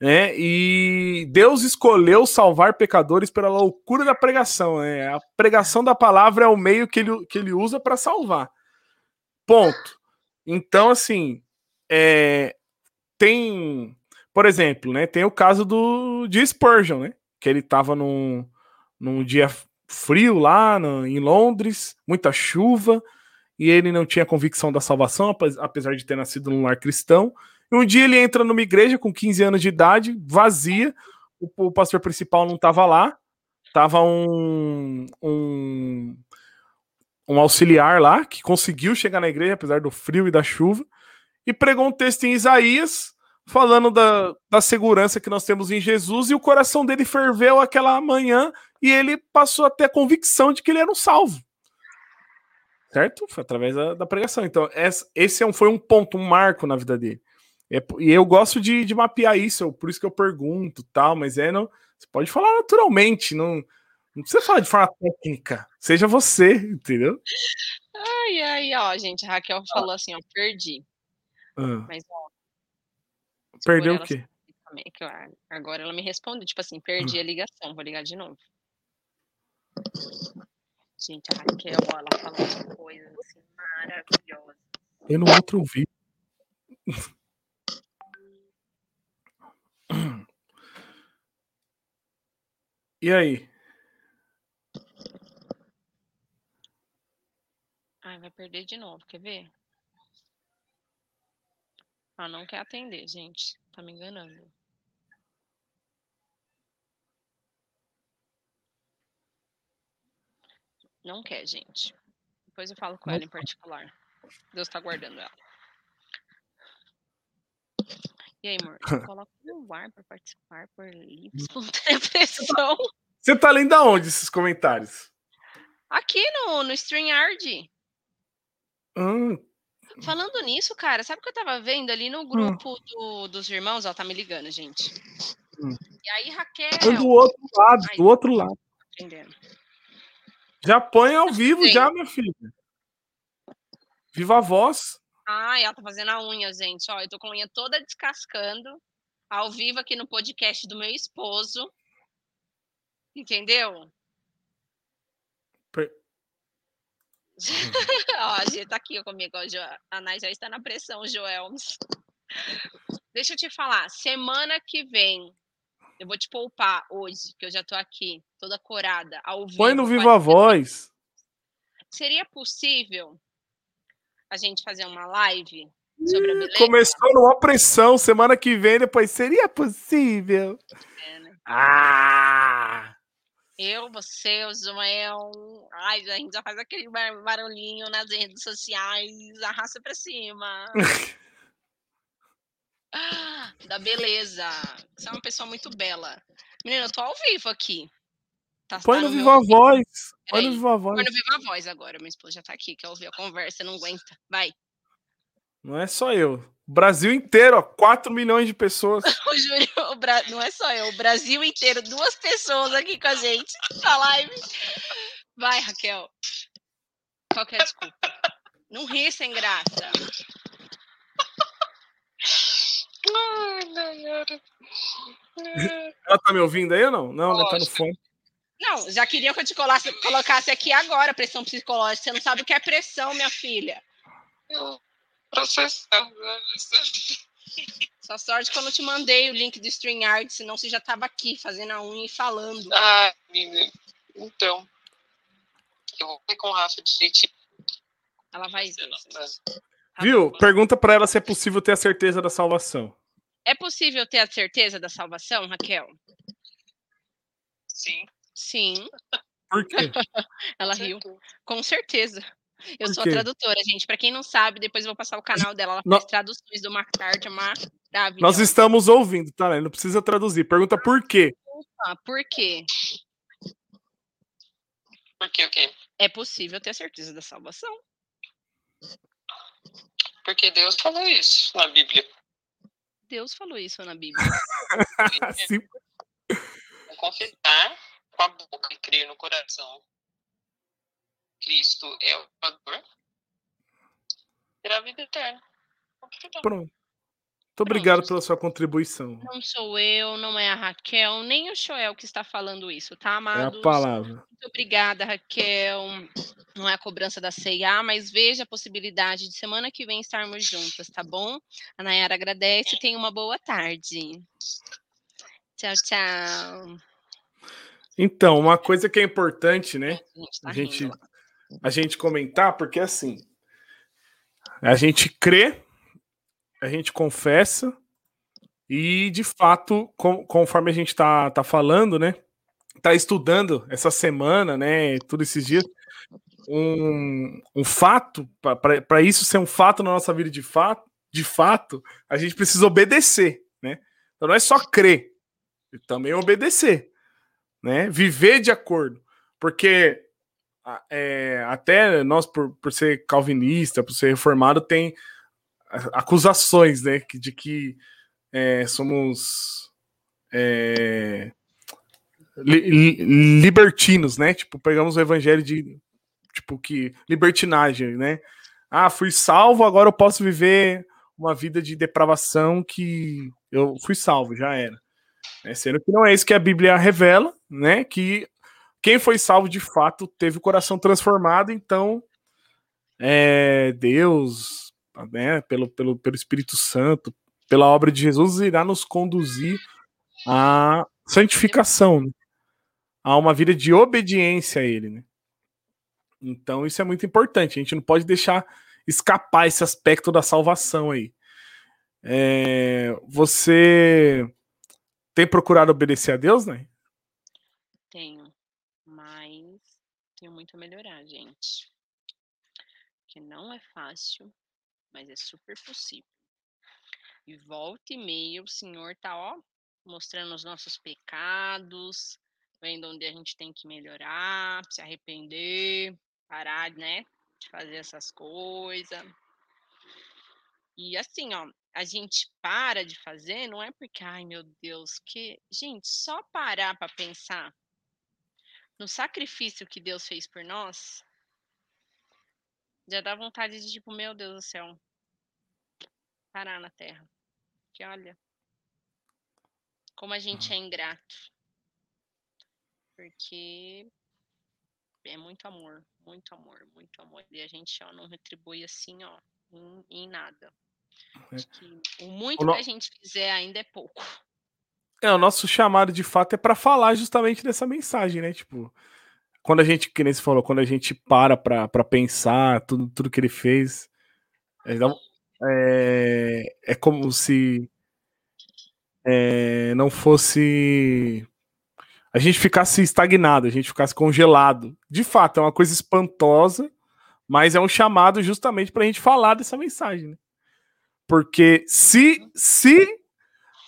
Né? E Deus escolheu salvar pecadores pela loucura da pregação. Né? A pregação da palavra é o meio que ele, que ele usa para salvar. Ponto. Então, assim, é, tem, por exemplo, né, tem o caso do de Spurgeon, né, que ele estava num, num dia frio lá no, em Londres, muita chuva, e ele não tinha convicção da salvação, apesar de ter nascido num lar cristão. E um dia ele entra numa igreja com 15 anos de idade, vazia, o, o pastor principal não estava lá, estava um, um um auxiliar lá que conseguiu chegar na igreja, apesar do frio e da chuva, e pregou um texto em Isaías falando da, da segurança que nós temos em Jesus, e o coração dele ferveu aquela manhã e ele passou a ter a convicção de que ele era um salvo. Certo? Foi através da, da pregação. Então, esse é um, foi um ponto, um marco na vida dele. É, e eu gosto de, de mapear isso, por isso que eu pergunto tal, mas é não. Você pode falar naturalmente, não Não precisa falar de forma técnica. Seja você, entendeu? Ai, ai, ó, gente, a Raquel falou assim, ó, perdi. Ah, Mas, ó, perdeu por o quê? também, agora ela me respondeu, tipo assim, perdi a Hum. ligação, vou ligar de novo. Gente, a Raquel, ó, ela falou uma coisa assim, maravilhosa. Eu no outro ouvi. E aí? Ai, vai perder de novo, quer ver? Ah, não quer atender, gente. Tá me enganando. Não quer, gente. Depois eu falo com ela em particular. Deus tá guardando ela. E aí, amor? Coloca no ar para participar por livre espontânea pressão. Você tá lendo aonde esses comentários? Aqui no, no StreamYard. Hum, Falando nisso, cara, sabe o que eu tava vendo ali no grupo do- dos irmãos? Ó, tá me ligando, gente. Hum. E aí, Raquel. do outro lado, Ai. do outro lado. Entendendo. Já põe ao vivo, Sim. já, minha filha. Viva a voz. Ai, ela tá fazendo a unha, gente. Ó, eu tô com a unha toda descascando. Ao vivo aqui no podcast do meu esposo. Entendeu? Per- ó, a G tá aqui comigo. ó, A Nai já está na pressão, Joelmes. Deixa eu te falar. Semana que vem, eu vou te poupar hoje, que eu já tô aqui, toda corada, ao vivo. Põe no Viva a Voz. Seria possível a gente fazer uma live sobre a beleza? Começou numa pressão. Semana que vem, depois seria possível. É, né? Ah! Eu, você, o Joel. Ai, a gente já faz aquele bar- barulhinho nas redes sociais, arrasta pra cima. Ah, da beleza. Você é uma pessoa muito bela. Menina, eu tô ao vivo aqui. Tá, Põe tá no meu Viva a ouvido. Voz. Põe no. Viva a Voz. Põe no Viva a Voz agora. Minha esposa já tá aqui, quer ouvir a conversa, não aguenta. Vai. Não é só eu. O Brasil inteiro, ó. 4 milhões de pessoas. O Júlio, o Bra- não é só eu, o Brasil inteiro, duas pessoas aqui com a gente na live. Vai, Raquel. Qual que é a desculpa? Não ri sem graça. Ela tá me ouvindo aí ou não? Não, ela tá no fone. Não, já queria que eu te colocasse, colocasse aqui agora pressão psicológica. Você não sabe o que é pressão, minha filha. Processando. né? Só sorte que eu te mandei o link do StreamYard, senão você já tava aqui fazendo a unha e falando. Ah, menina. Então. Eu vou ver com o Rafa direitinho. Ela vai ver. Tá Viu? Pergunta pra ela se é possível ter a certeza da salvação. É possível ter a certeza da salvação, Raquel? Sim. Sim, Por quê? ela com riu. certeza. Com certeza. Eu sou tradutora, gente. Pra quem não sabe, depois eu vou passar o canal dela. Ela faz traduções do MacTard, maravilhosa. Nós estamos ouvindo, tá? né? Não precisa traduzir. Pergunta por quê. Ah, Por quê? Por quê, o quê? É possível ter a certeza da salvação. Porque Deus falou isso na Bíblia. Deus falou isso na Bíblia. É confessar com a boca e crer no coração. Cristo é o Salvador. Terá vida eterna. Pronto. Muito obrigado pela sua contribuição. Não sou eu, não é a Raquel, nem o Joel que está falando isso, tá, É a amados? palavra. Muito obrigada, Raquel. Não é a cobrança da CIA, mas veja a possibilidade de semana que vem estarmos juntas, tá bom? A Nayara agradece e tenha uma boa tarde. Tchau, tchau. Então, uma coisa que é importante, né? A gente tá A gente, rindo. A gente comentar, porque assim, a gente crê, a gente confessa, e de fato, com- conforme a gente tá, tá falando, né? Tá estudando essa semana, né? Tudo esses dias, um, um fato, para isso ser um fato na nossa vida de fato, de fato, a gente precisa obedecer, né? Então não é só crer, também obedecer, né? Viver de acordo, porque é, até nós, por, por ser calvinista, por ser reformado, tem acusações, né, de que é, somos é, li, libertinos, né? Tipo, pegamos o evangelho de tipo que libertinagem, né? Ah, fui salvo, agora eu posso viver uma vida de depravação que eu fui salvo, já era. É, sendo que não é isso que a Bíblia revela, né? Que quem foi salvo de fato teve o coração transformado, então é, Deus, né, pelo, pelo, pelo Espírito Santo, pela obra de Jesus, irá nos conduzir à santificação, né? a uma vida de obediência a Ele. Né? Então isso é muito importante. A gente não pode deixar escapar esse aspecto da salvação aí. É, você tem procurado obedecer a Deus, né? Mas tenho muito a melhorar, gente. Que não é fácil, mas é super possível. E volta e meia o Senhor tá, ó, mostrando os nossos pecados, vendo onde a gente tem que melhorar, se arrepender, parar, né, de fazer essas coisas. E assim, ó, a gente para de fazer, não é porque, ai meu Deus, que. Gente, só parar para pensar no sacrifício que Deus fez por nós, já dá vontade de, tipo, meu Deus do céu, parar na terra. Que olha, como a gente é ingrato. Porque é muito amor, muito amor, muito amor. E a gente ó, não retribui assim, ó, em, em nada. É. o muito o no... que a gente fizer ainda é pouco. É, o nosso chamado de fato é para falar justamente dessa mensagem, né? Tipo, quando a gente, que nem você falou, quando a gente para para pensar tudo, tudo que ele fez, é, é, é como se é, não fosse. A gente ficasse estagnado, a gente ficasse congelado. De fato, é uma coisa espantosa, mas é um chamado justamente para a gente falar dessa mensagem. Né? Porque se, se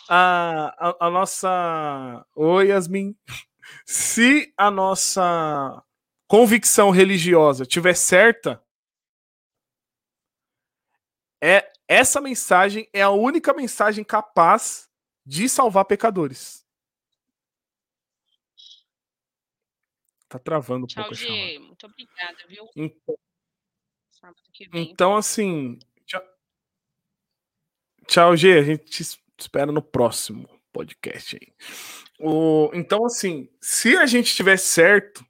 a, a, a nossa. Oi, Yasmin. Se a nossa convicção religiosa tiver certa, é essa mensagem é a única mensagem capaz de salvar pecadores. Tá travando um Tchau, pouco G. Muito obrigada, viu? Então, então assim. Tchau, tchau, G. A gente te espera no próximo podcast aí. O, então, assim, se a gente estiver certo,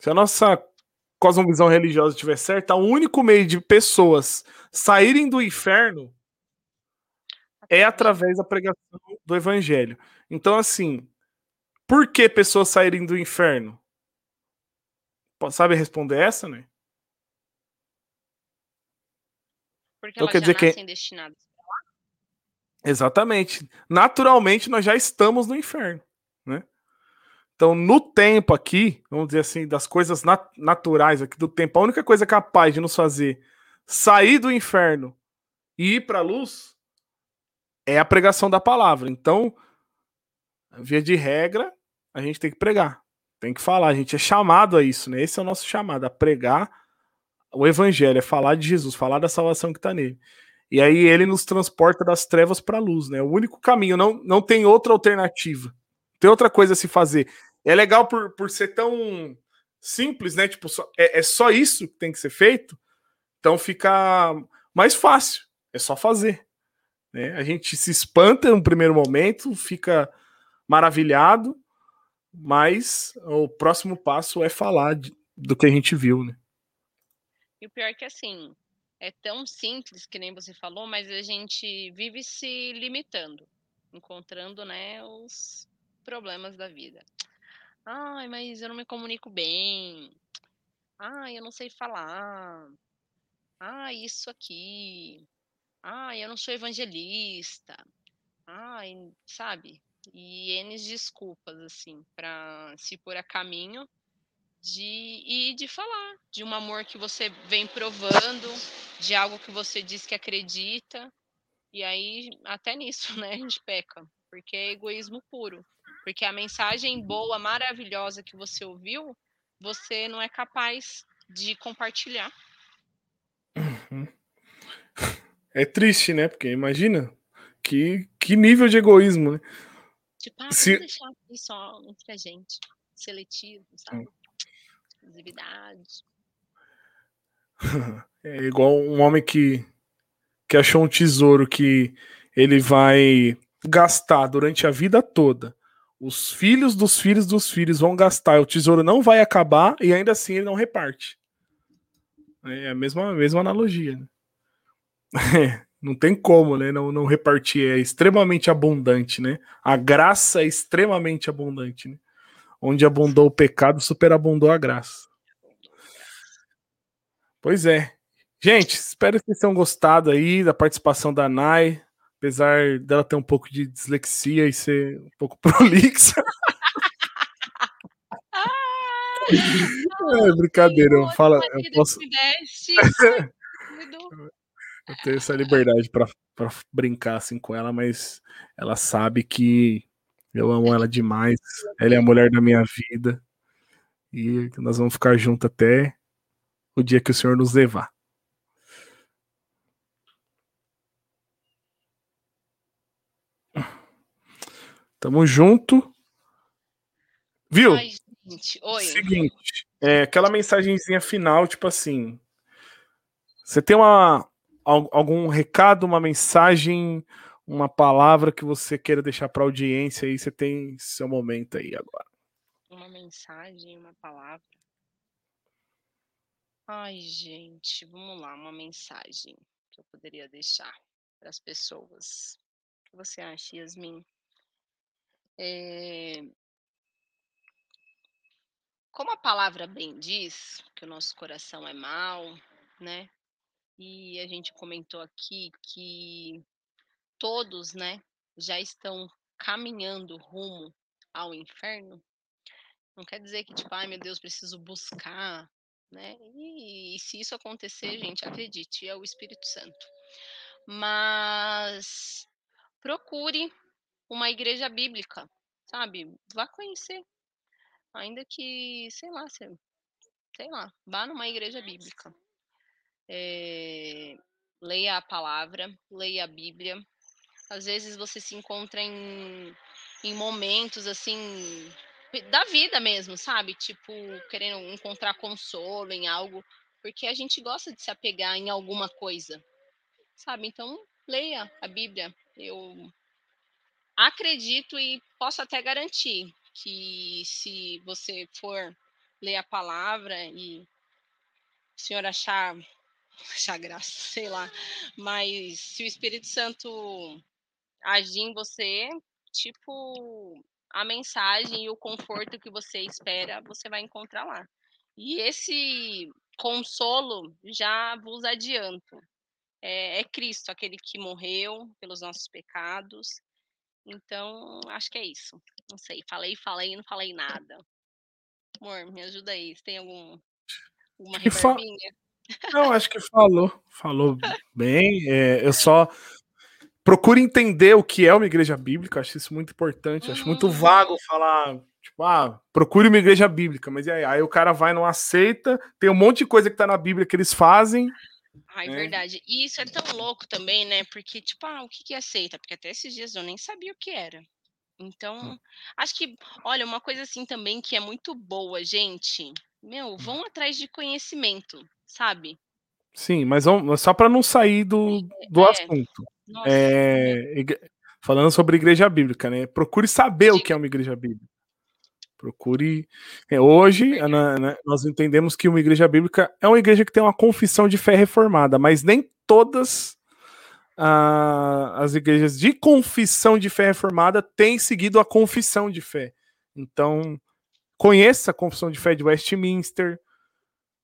se a nossa cosmovisão religiosa estiver certa, o único meio de pessoas saírem do inferno é através da pregação do evangelho. Então, assim, por que pessoas saírem do inferno? Sabe responder essa, né? Porque então, elas quer dizer que... destinadas Exatamente. Naturalmente, nós já estamos no inferno, né? Então, no tempo aqui, vamos dizer assim, das coisas nat naturais aqui do tempo, a única coisa capaz de nos fazer sair do inferno e ir para a luz é a pregação da palavra. Então, via de regra, a gente tem que pregar, tem que falar. A gente é chamado a isso, né? Esse é o nosso chamado, a pregar o evangelho, é falar de Jesus, falar da salvação que está nele. E aí ele nos transporta das trevas para a luz, né? O único caminho, não, não tem outra alternativa. Tem outra coisa a se fazer. É legal por, por ser tão simples, né? Tipo, só, é, é só isso que tem que ser feito. Então fica mais fácil. É só fazer. Né? A gente se espanta no primeiro momento, fica maravilhado, mas o próximo passo é falar de, do que a gente viu, né? E o pior é que assim, é tão simples que nem você falou, mas a gente vive se limitando, encontrando, né, os problemas da vida. Ai, mas eu não me comunico bem. Ai, eu não sei falar. Ah, isso aqui. Ah, eu não sou evangelista. Ai, sabe? E N desculpas, assim, para se pôr a caminho de e de falar de um amor que você vem provando, de algo que você diz que acredita. E aí, até nisso, né, a gente peca, porque é egoísmo puro. Porque a mensagem boa, maravilhosa que você ouviu, você não é capaz de compartilhar. Uhum. É triste, né? Porque imagina que, que nível de egoísmo, né? Tipo, ah, Se- deixar só entre a gente. Seletivo, sabe? Exclusividade. É igual um homem que, que achou um tesouro que ele vai gastar durante a vida toda. Os filhos dos filhos dos filhos vão gastar. O tesouro não vai acabar e ainda assim ele não reparte. É a mesma, mesma analogia. né? não tem como, né? Não, não repartir. É extremamente abundante, né? A graça é extremamente abundante, né? Onde abundou o pecado, superabundou a graça. Pois é. Gente, espero que vocês tenham gostado aí da participação da Nai, apesar dela ter um pouco de dislexia e ser um pouco prolixa. É brincadeira, eu, falo, eu posso eu tenho essa liberdade pra brincar assim com ela, mas ela sabe que eu amo ela demais. Ela é a mulher da minha vida e nós vamos ficar juntos até o dia que o Senhor nos levar. Tamo junto. Viu? Ai, gente. Oi. Seguinte, é, aquela mensagenzinha final, tipo assim. Você tem uma, al- algum recado, uma mensagem, uma palavra que você queira deixar para audiência aí? Você tem seu momento aí agora. Uma mensagem, uma palavra. Ai, gente, vamos lá, uma mensagem que eu poderia deixar para as pessoas. O que você acha, Yasmin? É, Como a palavra bem diz, que o nosso coração é mau, né? E a gente comentou aqui que todos, né, já estão caminhando rumo ao inferno. Não quer dizer que, tipo, ai meu Deus, preciso buscar, né? E, e se isso acontecer, gente, acredite, é o Espírito Santo. Mas procure uma igreja bíblica, sabe? Vá conhecer. Ainda que, sei lá, você, sei lá, vá numa igreja bíblica. É, leia a palavra, leia a Bíblia. Às vezes você se encontra em, em momentos assim da vida mesmo, sabe? Tipo, querendo encontrar consolo em algo, porque a gente gosta de se apegar em alguma coisa, sabe? Então, leia a Bíblia. Eu acredito e posso até garantir que se você for ler a palavra e o senhor achar, achar graça, sei lá, mas se o Espírito Santo agir em você, tipo, a mensagem e o conforto que você espera, você vai encontrar lá. E esse consolo já vos adianto. É, é Cristo, aquele que morreu pelos nossos pecados. Então, acho que é isso. Não sei, falei, falei, não falei nada. Amor, me ajuda aí. Você tem algum, alguma fa- reverbinha? Não, acho que falou. Falou bem. É, eu só procuro entender o que é uma igreja bíblica. Acho isso muito importante. Acho muito Uhum. vago falar, tipo, ah, procure uma igreja bíblica. Mas e aí? Aí o cara vai, não aceita. Tem um monte de coisa que tá na Bíblia que eles fazem. Ai, É. verdade. E isso é tão louco também, né? Porque, tipo, ah, o que que aceita? Porque até esses dias eu nem sabia o que era. Então, acho que, olha, uma coisa assim também que é muito boa, gente. Meu, vão atrás de conhecimento, sabe? Sim, mas só para não sair do, do É. assunto. É, falando sobre igreja bíblica, né? Procure saber o que é uma igreja bíblica. Procure. é, hoje, na- na- nós entendemos que uma igreja bíblica é uma igreja que tem uma confissão de fé reformada, mas nem todas ah, as igrejas de confissão de fé reformada têm seguido a confissão de fé. Então, conheça a confissão de fé de Westminster,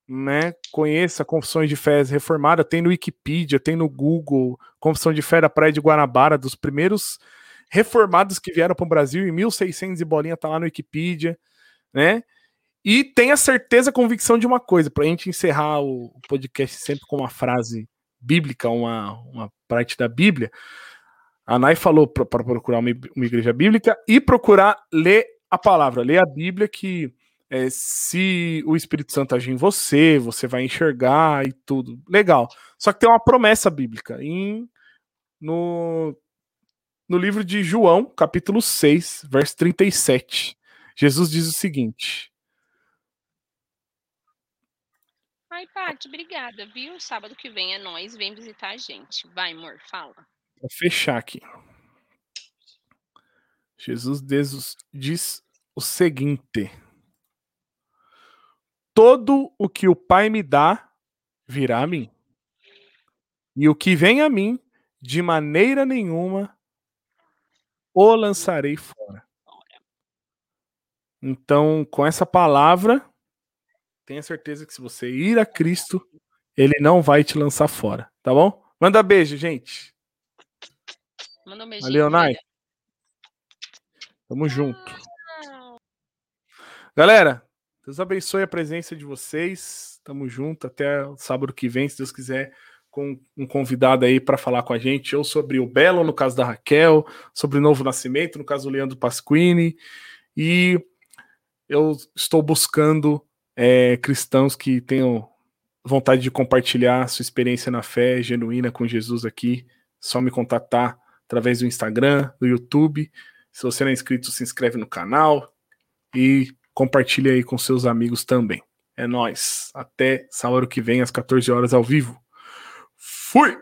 né? Conheça confissões de fé reformada, tem no Wikipedia, tem no Google, confissão de fé da Praia de Guanabara, dos primeiros reformados que vieram para o Brasil em 1600 e bolinha, tá lá no Wikipedia, né? E tenha certeza, convicção de uma coisa, para a gente encerrar o podcast sempre com uma frase bíblica, uma, uma parte da Bíblia. A Nai falou para procurar uma, uma igreja bíblica e procurar ler a palavra, ler a Bíblia que é, se o Espírito Santo agir em você, você vai enxergar e tudo. Legal. Só que tem uma promessa bíblica em, no, no livro de João, capítulo 6, verso 37. Jesus diz o seguinte: Ai, Paty, obrigada, viu? Sábado que vem é nós, vem visitar a gente. Vai, amor, fala. Vou fechar aqui. Jesus diz, diz o seguinte: Todo o que o Pai me dá virá a mim. E o que vem a mim, de maneira nenhuma o lançarei fora. Então, com essa palavra, tenha certeza que se você ir a Cristo, ele não vai te lançar fora, tá bom? Manda beijo, gente. Manda um beijinho. Valeu, Nai. Tamo junto. Galera, Deus abençoe a presença de vocês. Tamo junto até sábado que vem, se Deus quiser, com um convidado aí para falar com a gente, ou sobre o Belo, no caso da Raquel, sobre o Novo Nascimento, no caso do Leandro Pasquini. E eu estou buscando é, cristãos que tenham vontade de compartilhar sua experiência na fé genuína com Jesus aqui. Só me contatar através do Instagram, do YouTube. Se você não é inscrito, se inscreve no canal e compartilhe aí com seus amigos também. É nós. Até sábado que vem às 14 horas ao vivo. Fui!